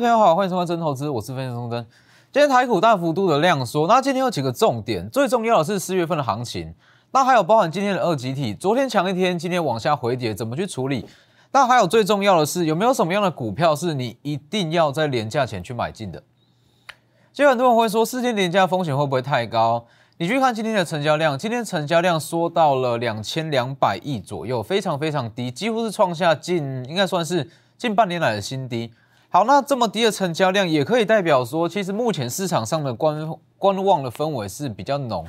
各位投资朋友好，欢迎收看真投资，我是分析钟真。今天台股大幅度的量缩，那今天有几个重点，最重要的是四月份的行情，那还有包含今天的二级体，昨天强一天，今天往下回跌，怎么去处理？那还有最重要的是，有没有什么样的股票是你一定要在廉价前去买进的？其实很多人会说，四天廉价风险会不会太高？你去看今天的成交量，今天成交量缩到了两千两百亿左右，非常非常低，几乎是创下近应该算是近半年来的新低。好，那这么低的成交量，也可以代表说，其实目前市场上的观观望的氛围是比较浓。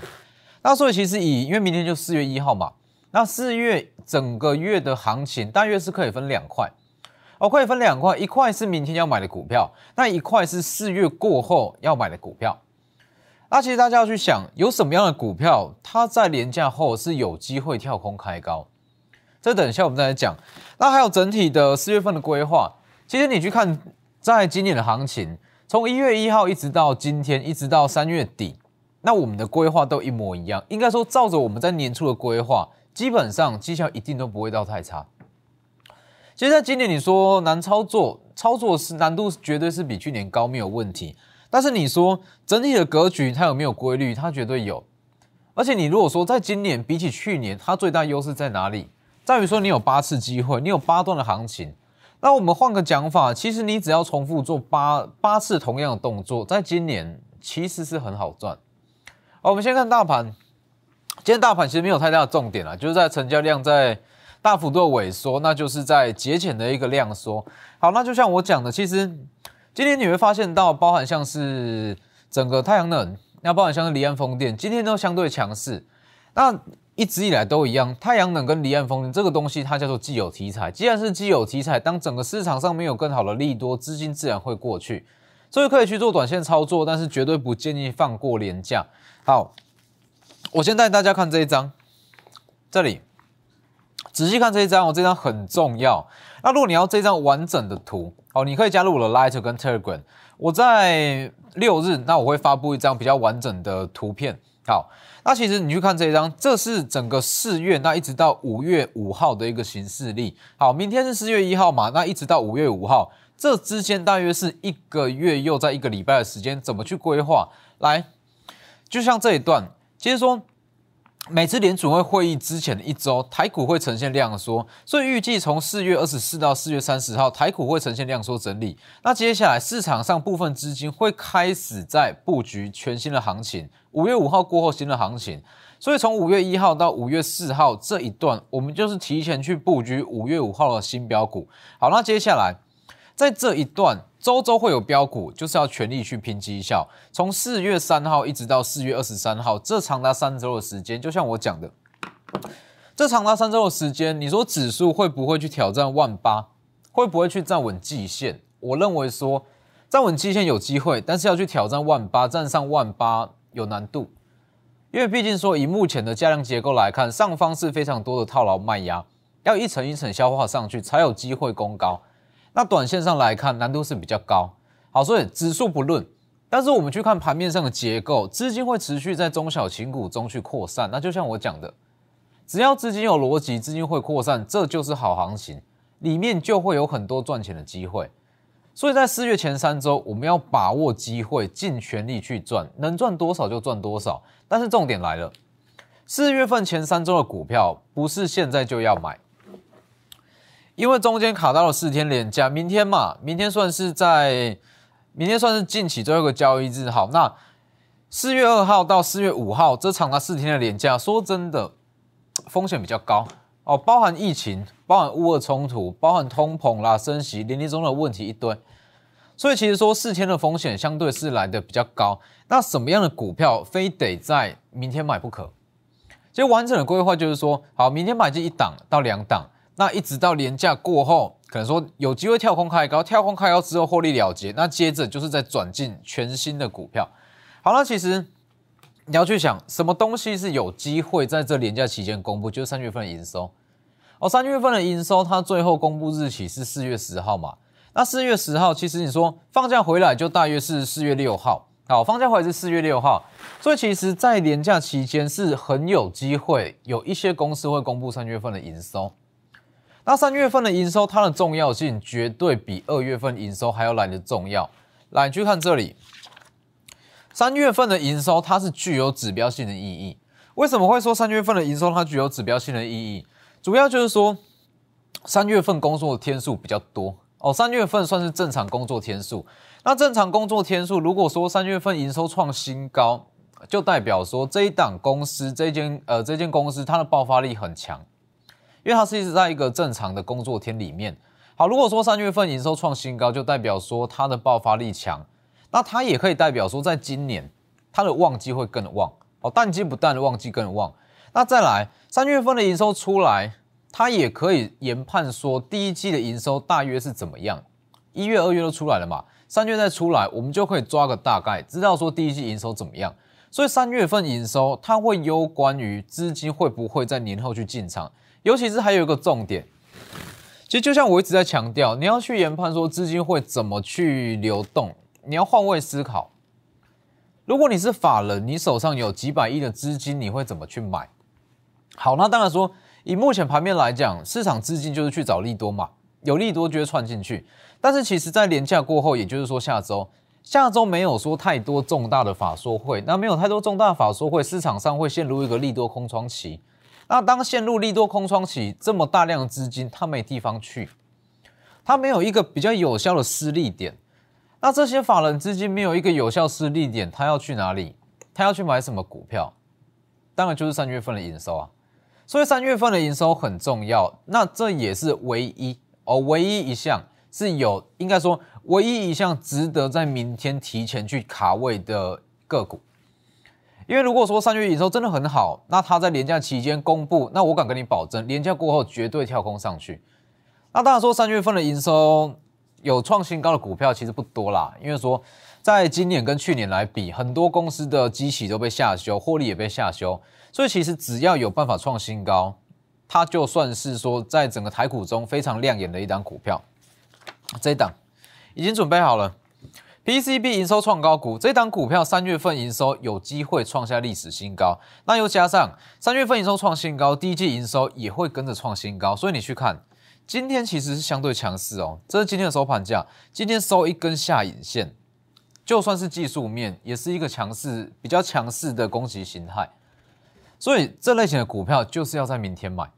那所以其实以，因为明天就四月一号嘛，那四月整个月的行情大约是可以分两块，哦，可以分两块，一块是明天要买的股票，那一块是四月过后要买的股票。那其实大家要去想，有什么样的股票，它在廉价后是有机会跳空开高？这等一下我们再来讲。那还有整体的四月份的规划，其实你去看，在今年的行情，从一月一号一直到今天，一直到三月底，那我们的规划都一模一样。应该说，照着我们在年初的规划，基本上绩效一定都不会到太差。其实，在今年你说难操作，操作是难度绝对是比去年高，没有问题。但是你说整体的格局它有没有规律？它绝对有。而且你如果说在今年比起去年，它最大优势在哪里？在于说你有八次机会，你有八段的行情。那我们换个讲法，其实你只要重复做八八次同样的动作，在今年其实是很好赚。好，我们先看大盘。今天大盘其实没有太大的重点啊，就是在成交量在大幅度的萎缩，那就是在节前的一个量缩。好，那就像我讲的，其实。今天你会发现到，包含像是整个太阳能，那包含像是离岸风电，今天都相对强势。那一直以来都一样，太阳能跟离岸风电这个东西，它叫做既有题材。既然是既有题材，当整个市场上没有更好的利多，资金自然会过去，所以可以去做短线操作，但是绝对不建议放过廉价。好，我先带大家看这一张，这里仔细看这一张哦，这张很重要。那如果你要这张完整的图，哦，你可以加入我的 Light 跟 Telegram。我在六日，那我会发布一张比较完整的图片。好，那其实你去看这一张，这是整个四月，那一直到五月五号的一个形势力。好，明天是四月一号嘛，那一直到五月五号，这之间大约是一个月又在一个礼拜的时间，怎么去规划？来，就像这一段，其实说。每次联储会会议之前的一周，台股会呈现量缩，所以预计从四月二十四到四月三十号，台股会呈现量缩整理。那接下来市场上部分资金会开始在布局全新的行情，五月五号过后新的行情，所以从五月一号到五月四号这一段，我们就是提前去布局五月五号的新标股。好，那接下来在这一段。周周会有标股，就是要全力去拼绩效。从四月三号一直到四月二十三号，这长达三周的时间，就像我讲的，这长达三周的时间，你说指数会不会去挑战万八？会不会去站稳季线？我认为说站稳季线有机会，但是要去挑战万八，站上万八有难度，因为毕竟说以目前的价量结构来看，上方是非常多的套牢卖压，要一层一层消化上去，才有机会攻高。那短线上来看，难度是比较高。好，所以指数不论，但是我们去看盘面上的结构，资金会持续在中小型股中去扩散。那就像我讲的，只要资金有逻辑，资金会扩散，这就是好行情，里面就会有很多赚钱的机会。所以在四月前三周，我们要把握机会，尽全力去赚，能赚多少就赚多少。但是重点来了，四月份前三周的股票，不是现在就要买。因为中间卡到了四天连假，明天嘛，明天算是在，明天算是近期最后一个交易日。好，那四月二号到四月五号这长达四天的连假，说真的，风险比较高哦，包含疫情，包含乌俄冲突，包含通膨啦、升息，连连中的问题一堆，所以其实说四天的风险相对是来的比较高。那什么样的股票非得在明天买不可？其实完整的规划就是说，好，明天买进一档到两档。那一直到年假过后，可能说有机会跳空开高，跳空开高之后获利了结，那接着就是在转进全新的股票。好了，其实你要去想，什么东西是有机会在这年假期间公布，就是三月份的营收。哦，三月份的营收，它最后公布日期是四月十号嘛？那四月十号，其实你说放假回来就大约是四月六号。好，放假回来是四月六号，所以其实，在年假期间是很有机会，有一些公司会公布三月份的营收。那三月份的营收，它的重要性绝对比二月份营收还要来的重要。来，你去看这里，三月份的营收它是具有指标性的意义。为什么会说三月份的营收它具有指标性的意义？主要就是说，三月份工作的天数比较多哦。三月份算是正常工作天数。那正常工作天数，如果说三月份营收创新高，就代表说这一档公司这间呃这间公司它的爆发力很强，因为它是一直在一个正常的工作天里面。好，如果说三月份营收创新高，就代表说它的爆发力强，那它也可以代表说在今年它的旺季会更旺哦，淡季不淡的旺季更旺。那再来三月份的营收出来，它也可以研判说第一季的营收大约是怎么样。一月、二月都出来了嘛，三月再出来，我们就可以抓个大概，知道说第一季营收怎么样。所以三月份营收它会攸关于资金会不会在年后去进场，尤其是还有一个重点，其实就像我一直在强调，你要去研判说资金会怎么去流动，你要换位思考。如果你是法人，你手上有几百亿的资金，你会怎么去买？好，那当然说，以目前盘面来讲，市场资金就是去找利多嘛，有利多就会窜进去。但是其实，在连假过后，也就是说下周，下周没有说太多重大的法说会，那没有太多重大法说会，市场上会陷入一个利多空窗期。那当陷入利多空窗期，这么大量的资金，它没地方去，它没有一个比较有效的施力点。那这些法人资金没有一个有效施力点，他要去哪里？他要去买什么股票？当然就是三月份的营收啊。所以三月份的营收很重要，那这也是唯一哦，唯一一项是有应该说唯一一项值得在明天提前去卡位的个股。因为如果说三月营收真的很好，那它在廉价期间公布，那我敢跟你保证，廉价过后绝对跳空上去。那当然说三月份的营收有创新高的股票其实不多啦，因为说在今年跟去年来比，很多公司的机器都被下修，获利也被下修。所以其实只要有办法创新高，它就算是说在整个台股中非常亮眼的一档股票。这一档已经准备好了，PCB 营收创高股，这档股票三月份营收有机会创下历史新高。那又加上三月份营收创新高，第一季营收也会跟着创新高。所以你去看，今天其实是相对强势哦。这是今天的收盘价，今天收一根下影线，就算是技术面，也是一个强势、比较强势的攻击形态。所以这类型的股票就是要在明天买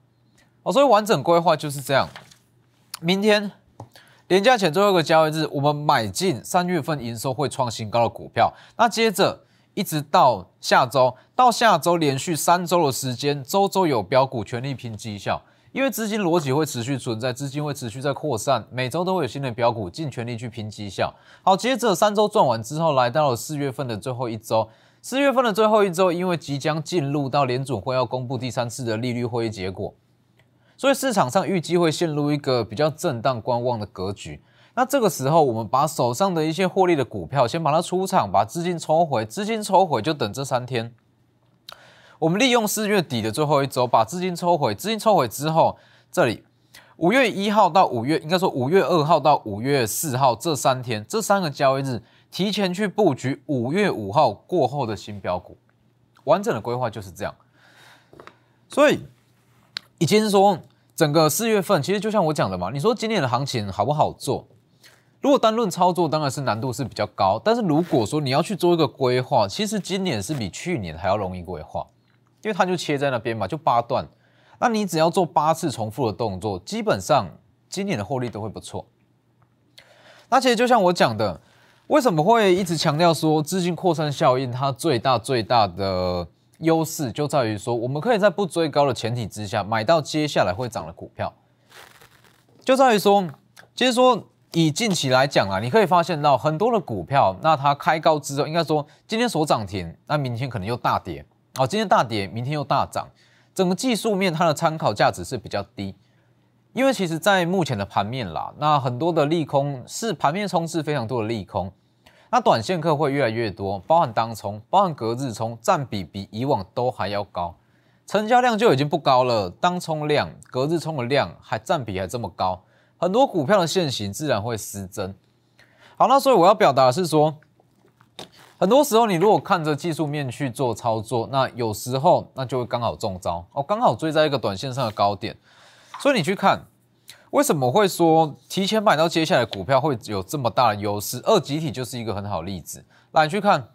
哦，所以完整规划就是这样。明天连假前最后一个交易日，我们买进三月份营收会创新高的股票。那接着一直到下周，到下周连续三周的时间，周周有标股，全力拼绩效。因为资金逻辑会持续存在，资金会持续在扩散，每周都会有新的标股，尽全力去拼绩效。好，接着三周赚完之后，来到了四月份的最后一周。四月份的最后一周，因为即将进入到联准会要公布第三次的利率会议结果，所以市场上预计会陷入一个比较震荡观望的格局。那这个时候，我们把手上的一些获利的股票先把它出场，把资金抽回，资金抽回就等这三天。我们利用四月底的最后一周把资金抽回，资金抽回之后，这里五月一号到五月，应该说五月二号到五月四号这三天，这三个交易日。提前去布局五月五号过后的新标股，完整的规划就是这样。所以已经说整个四月份，其实就像我讲的嘛，你说今年的行情好不好做？如果单论操作，当然是难度是比较高。但是如果说你要去做一个规划，其实今年是比去年还要容易规划，因为它就切在那边嘛，就八段。那你只要做八次重复的动作，基本上今年的获利都会不错。那其实就像我讲的。为什么会一直强调说资金扩散效应？它最大最大的优势就在于说，我们可以在不追高的前提之下，买到接下来会涨的股票。就在于说，其实说以近期来讲啊，你可以发现到很多的股票，那它开高之后，应该说今天所涨停，那明天可能又大跌。哦，今天大跌，明天又大涨，整个技术面它的参考价值是比较低。因为其实，在目前的盘面啦，那很多的利空是盘面充斥非常多的利空，那短线客会越来越多，包含当冲、包含隔日冲，占比比以往都还要高，成交量就已经不高了，当冲量、隔日冲的量还占比还这么高，很多股票的现形自然会失真。好，那所以我要表达的是说，很多时候你如果看着技术面去做操作，那有时候那就会刚好中招哦，刚好追在一个短线上的高点。所以你去看，为什么会说提前买到接下来股票会有这么大的优势？二集体就是一个很好例子。来，你去看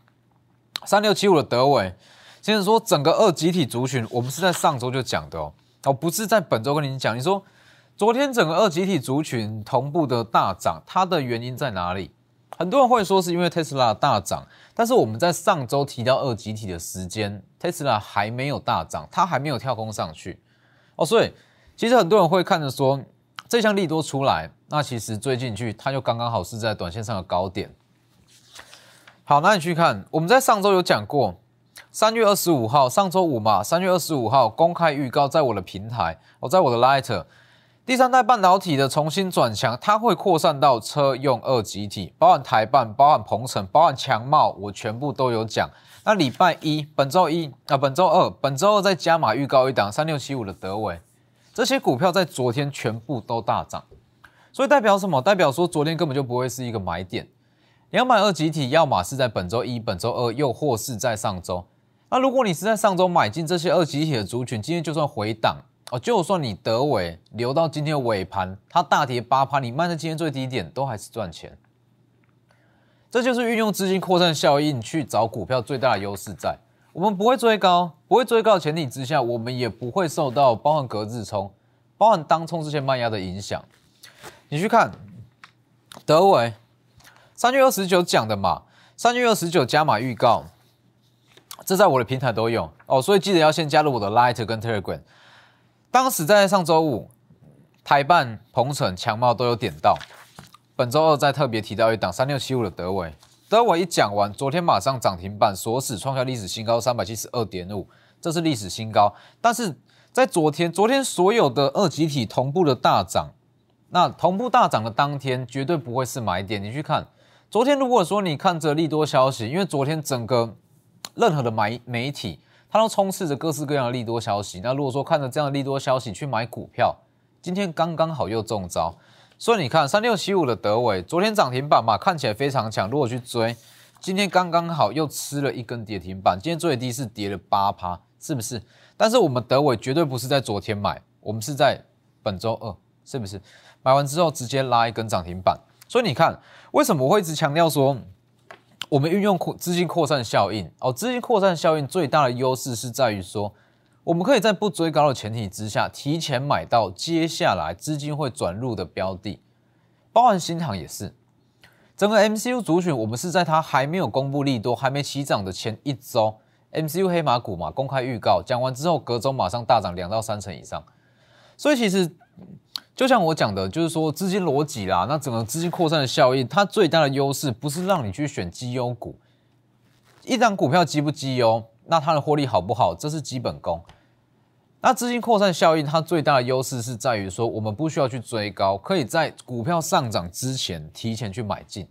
三六七五的德伟，先生说整个二集体族群，我们是在上周就讲的哦，哦，不是在本周跟你讲。你说昨天整个二集体族群同步的大涨，它的原因在哪里？很多人会说是因为特斯拉大涨，但是我们在上周提到二集体的时间，特斯拉还没有大涨，它还没有跳空上去哦，所以其实很多人会看着说。这项利多出来，那其实追进去，它就刚刚好是在短线上的高点。好，那你去看，我们在上周有讲过，三月二十五号，上周五嘛，三月二十五号公开预告，在我的平台，我在我的 Light，第三代半导体的重新转强，它会扩散到车用二极体，包含台半，包含鹏程，包含强茂，我全部都有讲。那礼拜一，本周一啊，本周二，本周二再加码预告一档三六七五的德伟。这些股票在昨天全部都大涨，所以代表什么？代表说昨天根本就不会是一个买点。两百二集体，要么是在本周一、本周二，又或是在上周。那如果你是在上周买进这些二集体的族群，今天就算回档哦，就算你德尾留到今天尾盘，它大跌八趴，你卖在今天最低点，都还是赚钱。这就是运用资金扩散效应去找股票最大的优势在。我们不会追高，不会追高的前提之下，我们也不会受到包含隔日冲、包含当冲这些卖压的影响。你去看德伟，三月二十九讲的嘛，三月二十九加码预告，这在我的平台都有哦，所以记得要先加入我的 Light 跟 Telegram。当时在上周五，台办、鹏程、强茂都有点到，本周二再特别提到一档三六七五的德伟。德伟一讲完，昨天马上涨停板锁死，创下历史新高三百七十二点五，这是历史新高。但是在昨天，昨天所有的二级体同步的大涨，那同步大涨的当天，绝对不会是买点。你去看，昨天如果说你看着利多消息，因为昨天整个任何的买媒体，它都充斥着各式各样的利多消息。那如果说看着这样的利多消息去买股票，今天刚刚好又中招。所以你看，三六七五的德伟昨天涨停板嘛，看起来非常强。如果去追，今天刚刚好又吃了一根跌停板。今天最低是跌了八趴，是不是？但是我们德伟绝对不是在昨天买，我们是在本周二，是不是？买完之后直接拉一根涨停板。所以你看，为什么我会一直强调说，我们运用扩资金扩散效应哦，资金扩散效应最大的优势是在于说。我们可以在不追高的前提之下，提前买到接下来资金会转入的标的，包含新塘也是。整个 MCU 族群，我们是在它还没有公布利多、还没起涨的前一周，MCU 黑马股嘛，公开预告讲完之后，隔周马上大涨两到三成以上。所以其实就像我讲的，就是说资金逻辑啦，那整个资金扩散的效应，它最大的优势不是让你去选绩优股，一张股票绩不绩优，那它的获利好不好，这是基本功。那资金扩散效应，它最大的优势是在于说，我们不需要去追高，可以在股票上涨之前提前去买进。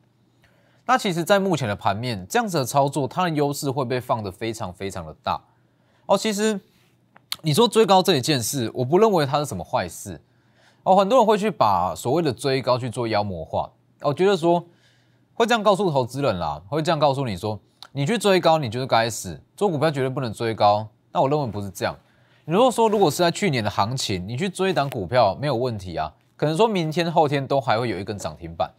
那其实，在目前的盘面，这样子的操作，它的优势会被放得非常非常的大。哦，其实你说追高这一件事，我不认为它是什么坏事。哦，很多人会去把所谓的追高去做妖魔化。我觉得说会这样告诉投资人啦，会这样告诉你说，你去追高，你就是该死，做股票绝对不能追高。那我认为不是这样。如果说，如果是在去年的行情，你去追一档股票没有问题啊，可能说明天后天都还会有一根涨停板。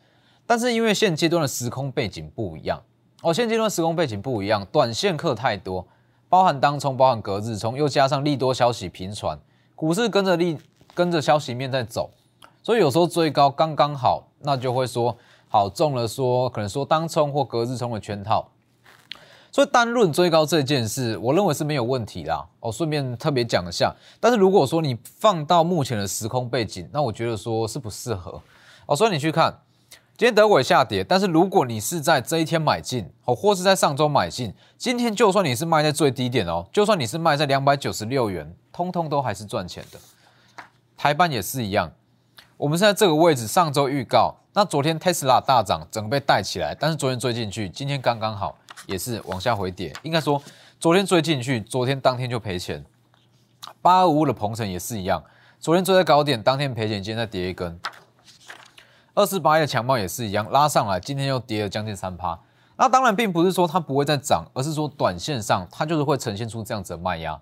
但是因为现阶段的时空背景不一样哦，现阶段时空背景不一样，短线客太多，包含当冲、包含隔日冲，又加上利多消息频传，股市跟着利跟着消息面在走，所以有时候追高刚刚好，那就会说好中了，说可能说当冲或隔日冲的圈套。所以单论追高这件事，我认为是没有问题啦。哦，顺便特别讲一下。但是如果说你放到目前的时空背景，那我觉得说是不适合。哦，所以你去看，今天德伟下跌，但是如果你是在这一天买进，哦，或是在上周买进，今天就算你是卖在最低点哦，就算你是卖在两百九十六元，通通都还是赚钱的。台办也是一样，我们是在这个位置，上周预告，那昨天 Tesla 大涨，整个被带起来，但是昨天追进去，今天刚刚好。也是往下回跌，应该说昨天追进去，昨天当天就赔钱。八二五五的鹏程也是一样，昨天追在高点，当天赔钱，今天再跌一根。二四八一的强茂也是一样，拉上来，今天又跌了将近三趴。那当然并不是说它不会再涨，而是说短线上它就是会呈现出这样子的卖压。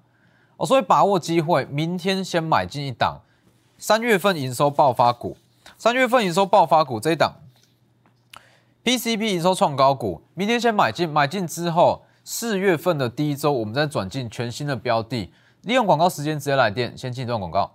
哦，所以把握机会，明天先买进一档，三月份营收爆发股，三月份营收爆发股这一档，PCB 营收创高股，明天先买进，买进之后，四月份的第一周，我们再转进全新的标的，利用广告时间直接来电，先进一段广告。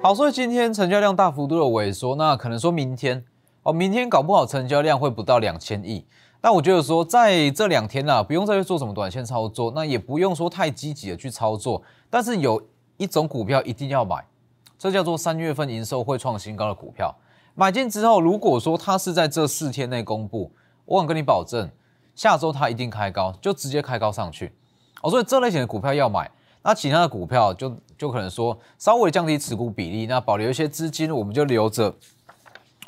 好，所以今天成交量大幅度的萎缩，那可能说明天哦，明天搞不好成交量会不到两千亿。但我觉得说在这两天呢，不用再去做什么短线操作，那也不用说太积极的去操作。但是有一种股票一定要买，这叫做三月份营收会创新高的股票。买进之后，如果说它是在这四天内公布，我敢跟你保证，下周它一定开高，就直接开高上去。哦，所以这类型的股票要买。那其他的股票就就可能说稍微降低持股比例，那保留一些资金，我们就留着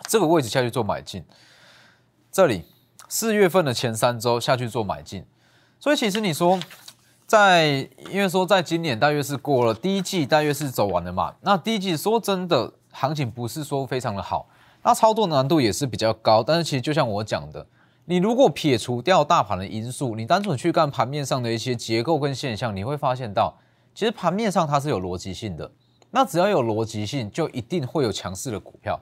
这个位置下去做买进。这里。四月份的前三周下去做买进，所以其实你说在，因为说在今年大约是过了第一季，大约是走完了嘛。那第一季说真的，行情不是说非常的好，那操作难度也是比较高。但是其实就像我讲的，你如果撇除掉大盘的因素，你单纯去看盘面上的一些结构跟现象，你会发现到，其实盘面上它是有逻辑性的。那只要有逻辑性，就一定会有强势的股票。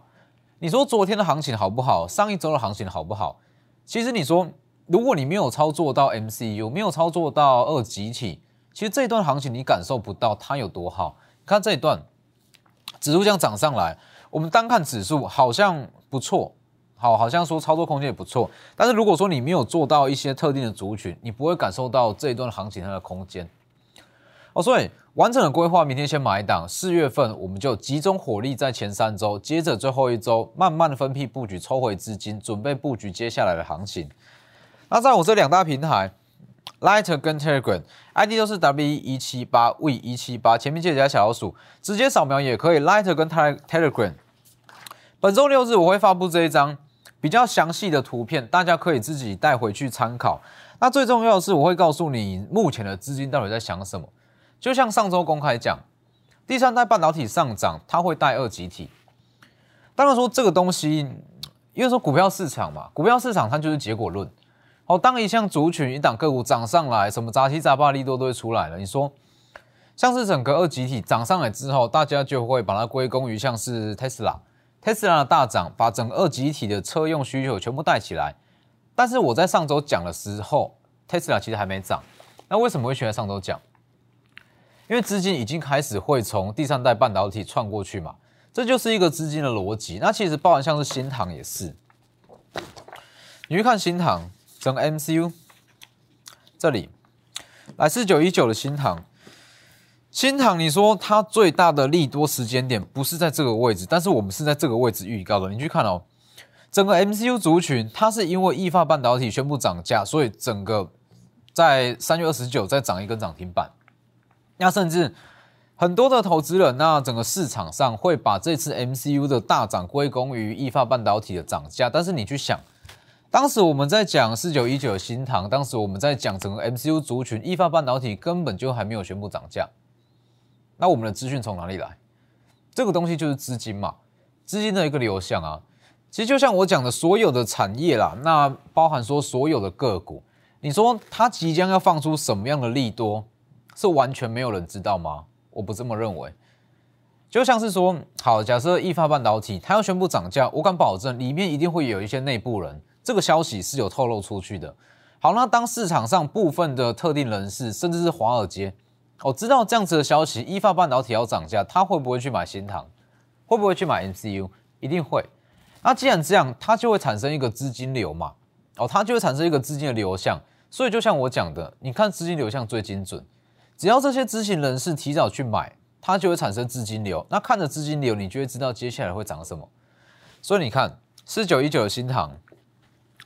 你说昨天的行情好不好？上一周的行情好不好？其实你说，如果你没有操作到 MCU，没有操作到二级体，其实这一段行情你感受不到它有多好。看这一段指数这样涨上来，我们单看指数好像不错，好，好像说操作空间也不错。但是如果说你没有做到一些特定的族群，你不会感受到这一段行情它的空间。哦，所以完整的规划，明天先买一档，四月份我们就集中火力在前三周，接着最后一周慢慢的分批布局，抽回资金，准备布局接下来的行情。那在我这两大平台 Lighter 跟 Telegram，ID 都是 W 一七八 V 一七八，前面记得加小老鼠，直接扫描也可以。Lighter 跟 Telegram，本周六日我会发布这一张比较详细的图片，大家可以自己带回去参考。那最重要的是，我会告诉你目前的资金到底在想什么。就像上周公开讲，第三代半导体上涨，它会带二级体。当然说这个东西，因为说股票市场嘛，股票市场它就是结果论。好，当一项族群、一档个股涨上来，什么杂七杂八利多都会出来了。你说，像是整个二级体涨上来之后，大家就会把它归功于像是 Tesla，Tesla 的大涨，把整个二级体的车用需求全部带起来。但是我在上周讲的时候，Tesla 其实还没涨。那为什么会选在上周讲？因为资金已经开始会从第三代半导体窜过去嘛，这就是一个资金的逻辑。那其实包含像是新塘也是，你去看新塘整个 MCU 这里，来四九一九的新塘，新塘你说它最大的利多时间点不是在这个位置，但是我们是在这个位置预告的。你去看哦，整个 MCU 族群它是因为易发半导体宣布涨价，所以整个在三月二十九再涨一根涨停板。那甚至很多的投资人，那整个市场上会把这次 MCU 的大涨归功于易发半导体的涨价。但是你去想，当时我们在讲四九一九新塘，当时我们在讲整个 MCU 族群，易发半导体根本就还没有宣布涨价。那我们的资讯从哪里来？这个东西就是资金嘛，资金的一个流向啊。其实就像我讲的，所有的产业啦，那包含说所有的个股，你说它即将要放出什么样的利多？是完全没有人知道吗？我不这么认为。就像是说，好，假设易发半导体它要宣布涨价，我敢保证里面一定会有一些内部人，这个消息是有透露出去的。好，那当市场上部分的特定人士，甚至是华尔街，哦知道这样子的消息，依发半导体要涨价，他会不会去买新塘？会不会去买 MCU？一定会。那既然这样，它就会产生一个资金流嘛？哦，它就会产生一个资金的流向。所以就像我讲的，你看资金流向最精准。只要这些知情人士提早去买，它就会产生资金流。那看着资金流，你就会知道接下来会涨什么。所以你看，四九一九的新塘，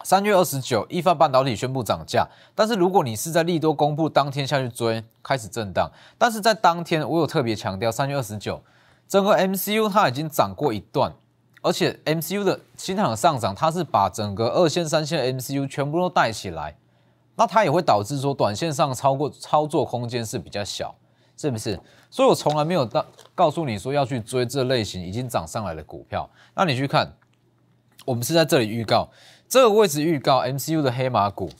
三月二十九，一发半导体宣布涨价。但是如果你是在利多公布当天下去追，开始震荡。但是在当天，我有特别强调，三月二十九，整个 MCU 它已经涨过一段，而且 MCU 的新塘上涨，它是把整个二线、三线 MCU 全部都带起来。那它也会导致说，短线上超过操作空间是比较小，是不是？所以我从来没有到告诉你说要去追这类型已经涨上来的股票。那你去看，我们是在这里预告这个位置预告 MCU 的黑马股，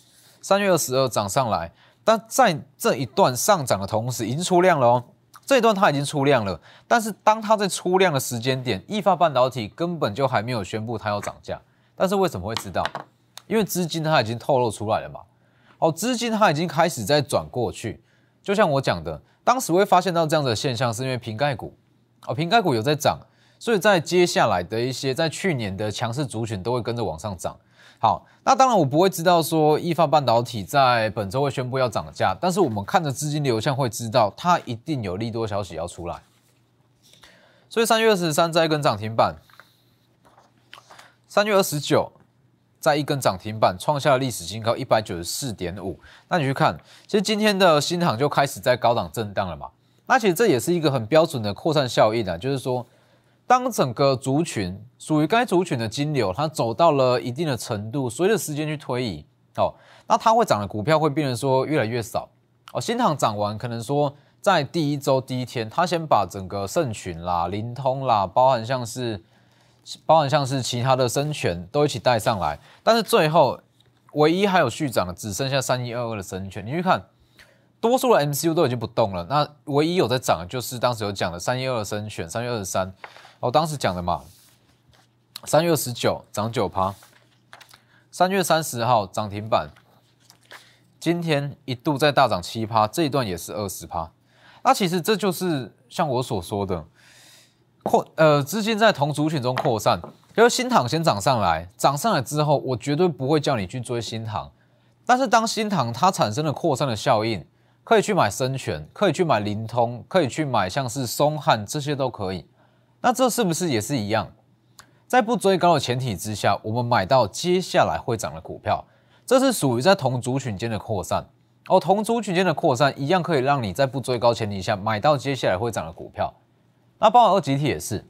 三月二十二涨上来，但在这一段上涨的同时，已经出量了哦。这一段它已经出量了，但是当它在出量的时间点，易发半导体根本就还没有宣布它要涨价。但是为什么会知道？因为资金它已经透露出来了嘛。哦，资金它已经开始在转过去。就像我讲的，当时会发现到这样的现象，是因为瓶盖股，哦，瓶盖股有在涨，所以在接下来的一些在去年的强势族群都会跟着往上涨。好，那当然我不会知道说易发半导体在本周会宣布要涨价，但是我们看着资金流向会知道它一定有利多消息要出来。所以三月二十三再一根涨停板，三月二十九再一根涨停板，创下了历史新高一百九十四点五。那你去看，其实今天的新航就开始在高档震荡了嘛？那其实这也是一个很标准的扩散效应啊，就是说。当整个族群属于该族群的金流，它走到了一定的程度，随着时间去推移，哦，那它会涨的股票会变成说越来越少，哦，新塘涨完，可能说在第一周第一天，它先把整个盛群啦、灵通啦，包含像是包含像是其他的生权都一起带上来，但是最后唯一还有续涨的只剩下三一二二的生权，你去看，多数的 MCU 都已经不动了，那唯一有在涨的就是当时有讲的三一二生权，三月二十三。我当时讲的嘛，三月十九涨九趴，三月三十号涨停板，今天一度在大涨七趴，这一段也是二十趴。那其实这就是像我所说的扩呃资金在同族群中扩散，因为新塘先涨上来，涨上来之后，我绝对不会叫你去追新塘，但是当新塘它产生了扩散的效应，可以去买生全，可以去买灵通，可以去买像是松汉这些都可以。那这是不是也是一样？在不追高的前提之下，我们买到接下来会涨的股票，这是属于在同族群间的扩散哦。同族群间的扩散一样可以让你在不追高前提下买到接下来会涨的股票。那包括二集体也是，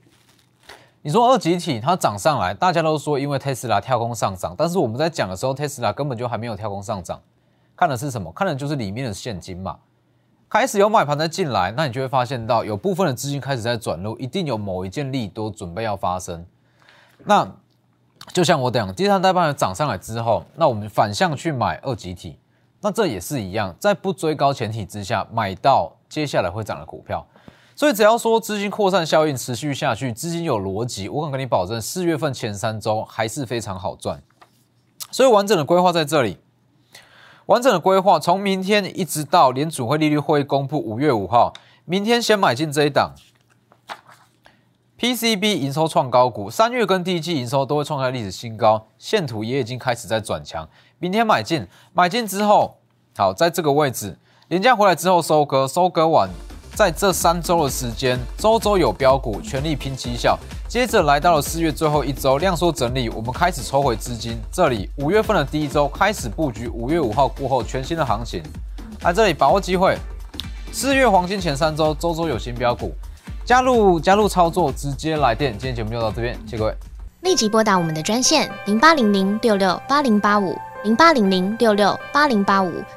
你说二集体它涨上来，大家都说因为特斯拉跳空上涨，但是我们在讲的时候，特斯拉根本就还没有跳空上涨，看的是什么？看的就是里面的现金嘛。开始有买盘在进来，那你就会发现到有部分的资金开始在转入，一定有某一件利多准备要发生。那就像我讲，第三代半涨上来之后，那我们反向去买二级体，那这也是一样，在不追高前提之下买到接下来会涨的股票。所以只要说资金扩散效应持续下去，资金有逻辑，我敢跟你保证，四月份前三周还是非常好赚。所以完整的规划在这里。完整的规划，从明天一直到联储会利率会公布五月五号，明天先买进这一档 PCB 营收创高股，三月跟第一季营收都会创下历史新高，线图也已经开始在转强。明天买进，买进之后，好，在这个位置，连假回来之后收割，收割完。在这三周的时间，周周有标股，全力拼绩效。接着来到了四月最后一周，量缩整理，我们开始抽回资金。这里五月份的第一周开始布局，五月五号过后全新的行情。来这里把握机会，四月黄金前三周，周周有新标股，加入加入操作，直接来电。今天节目就到这边，谢谢各位。立即拨打我们的专线零八零零六六八零八五。零八零零六六八零八五